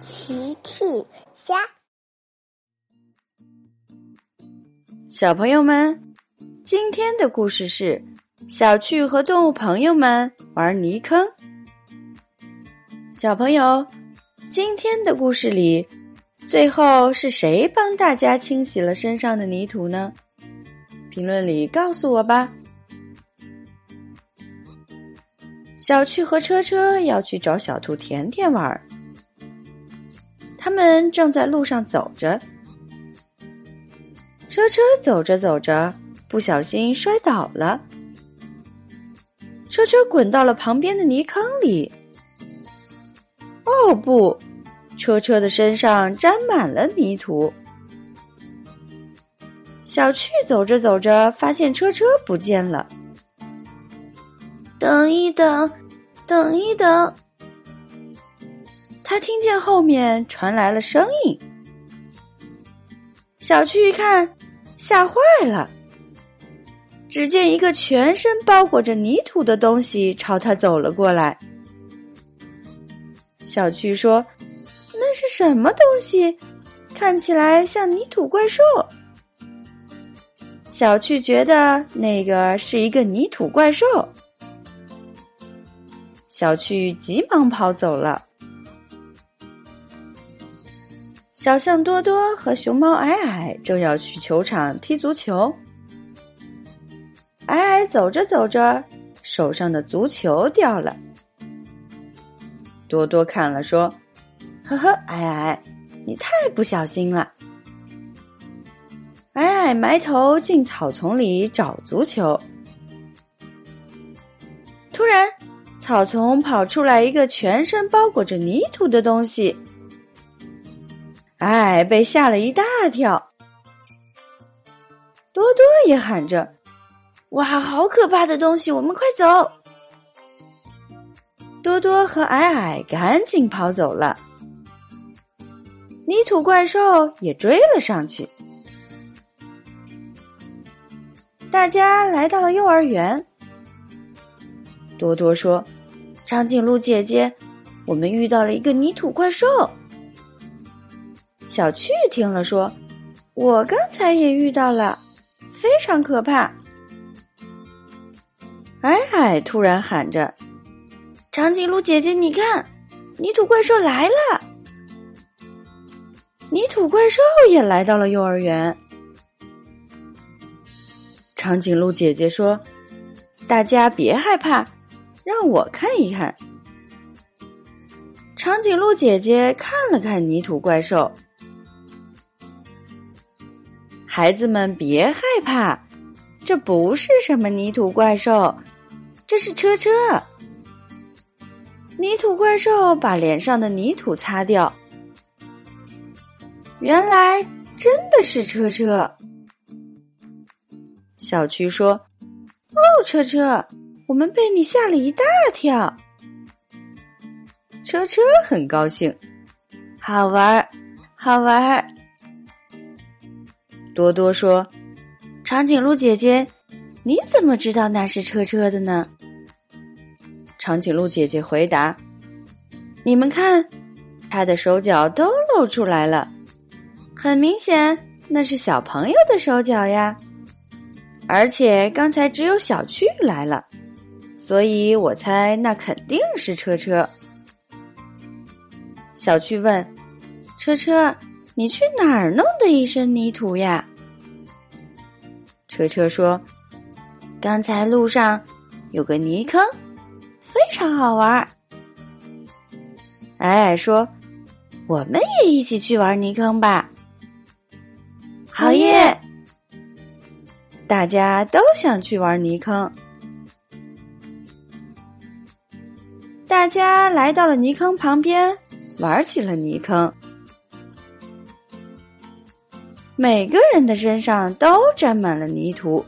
奇趣虾，小朋友们，今天的故事是小趣和动物朋友们玩泥坑。小朋友，今天的故事里，最后是谁帮大家清洗了身上的泥土呢？评论里告诉我吧。小趣和车车要去找小兔甜甜玩。他们正在路上走着，车车走着走着，不小心摔倒了，车车滚到了旁边的泥坑里。哦不，车车的身上沾满了泥土。小趣走着走着，发现车车不见了。等一等，等一等。他听见后面传来了声音，小趣一看，吓坏了。只见一个全身包裹着泥土的东西朝他走了过来。小趣说：“那是什么东西？看起来像泥土怪兽。”小趣觉得那个是一个泥土怪兽。小趣急忙跑走了。小象多多和熊猫矮矮正要去球场踢足球，矮矮走着走着，手上的足球掉了。多多看了说：“呵呵，矮矮，你太不小心了。”矮矮埋头进草丛里找足球，突然，草丛跑出来一个全身包裹着泥土的东西。哎，被吓了一大跳。多多也喊着：“哇，好可怕的东西！我们快走！”多多和矮矮赶紧跑走了，泥土怪兽也追了上去。大家来到了幼儿园。多多说：“长颈鹿姐姐，我们遇到了一个泥土怪兽。”小趣听了说：“我刚才也遇到了，非常可怕。”矮矮突然喊着：“长颈鹿姐姐，你看，泥土怪兽来了！”泥土怪兽也来到了幼儿园。长颈鹿姐姐说：“大家别害怕，让我看一看。”长颈鹿姐姐看了看泥土怪兽。孩子们别害怕，这不是什么泥土怪兽，这是车车。泥土怪兽把脸上的泥土擦掉，原来真的是车车。小区说：“哦，车车，我们被你吓了一大跳。”车车很高兴，好玩儿，好玩儿。多多说：“长颈鹿姐姐，你怎么知道那是车车的呢？”长颈鹿姐姐回答：“你们看，他的手脚都露出来了，很明显那是小朋友的手脚呀。而且刚才只有小趣来了，所以我猜那肯定是车车。”小趣问：“车车。”你去哪儿弄的一身泥土呀？车车说：“刚才路上有个泥坑，非常好玩。”矮矮说：“我们也一起去玩泥坑吧。”好耶！大家都想去玩泥坑。大家来到了泥坑旁边，玩起了泥坑。每个人的身上都沾满了泥土。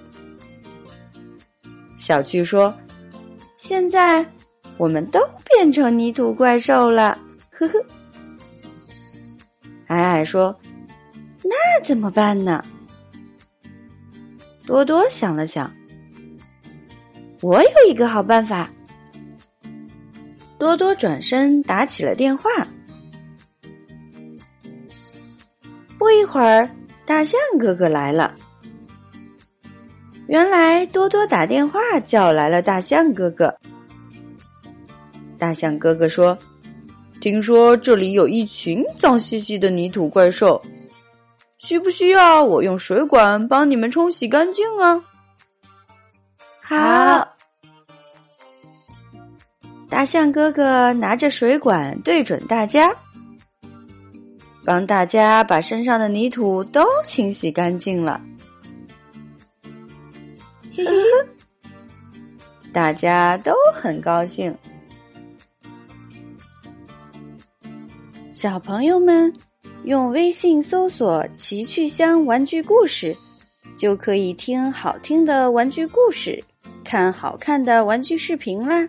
小趣说：“现在我们都变成泥土怪兽了。”呵呵。矮矮说：“那怎么办呢？”多多想了想：“我有一个好办法。”多多转身打起了电话：“不一会儿，大象哥哥来了。原来多多打电话叫来了大象哥哥。大象哥哥说：“听说这里有一群脏兮兮的泥土怪兽，需不需要我用水管帮你们冲洗干净啊？”好。大象哥哥拿着水管对准大家，帮大家把身上的泥土都清洗干净了。嘿嘿嘿，大家都很高兴。小朋友们用微信搜索“奇趣箱玩具故事”，就可以听好听的玩具故事，看好看的玩具视频啦。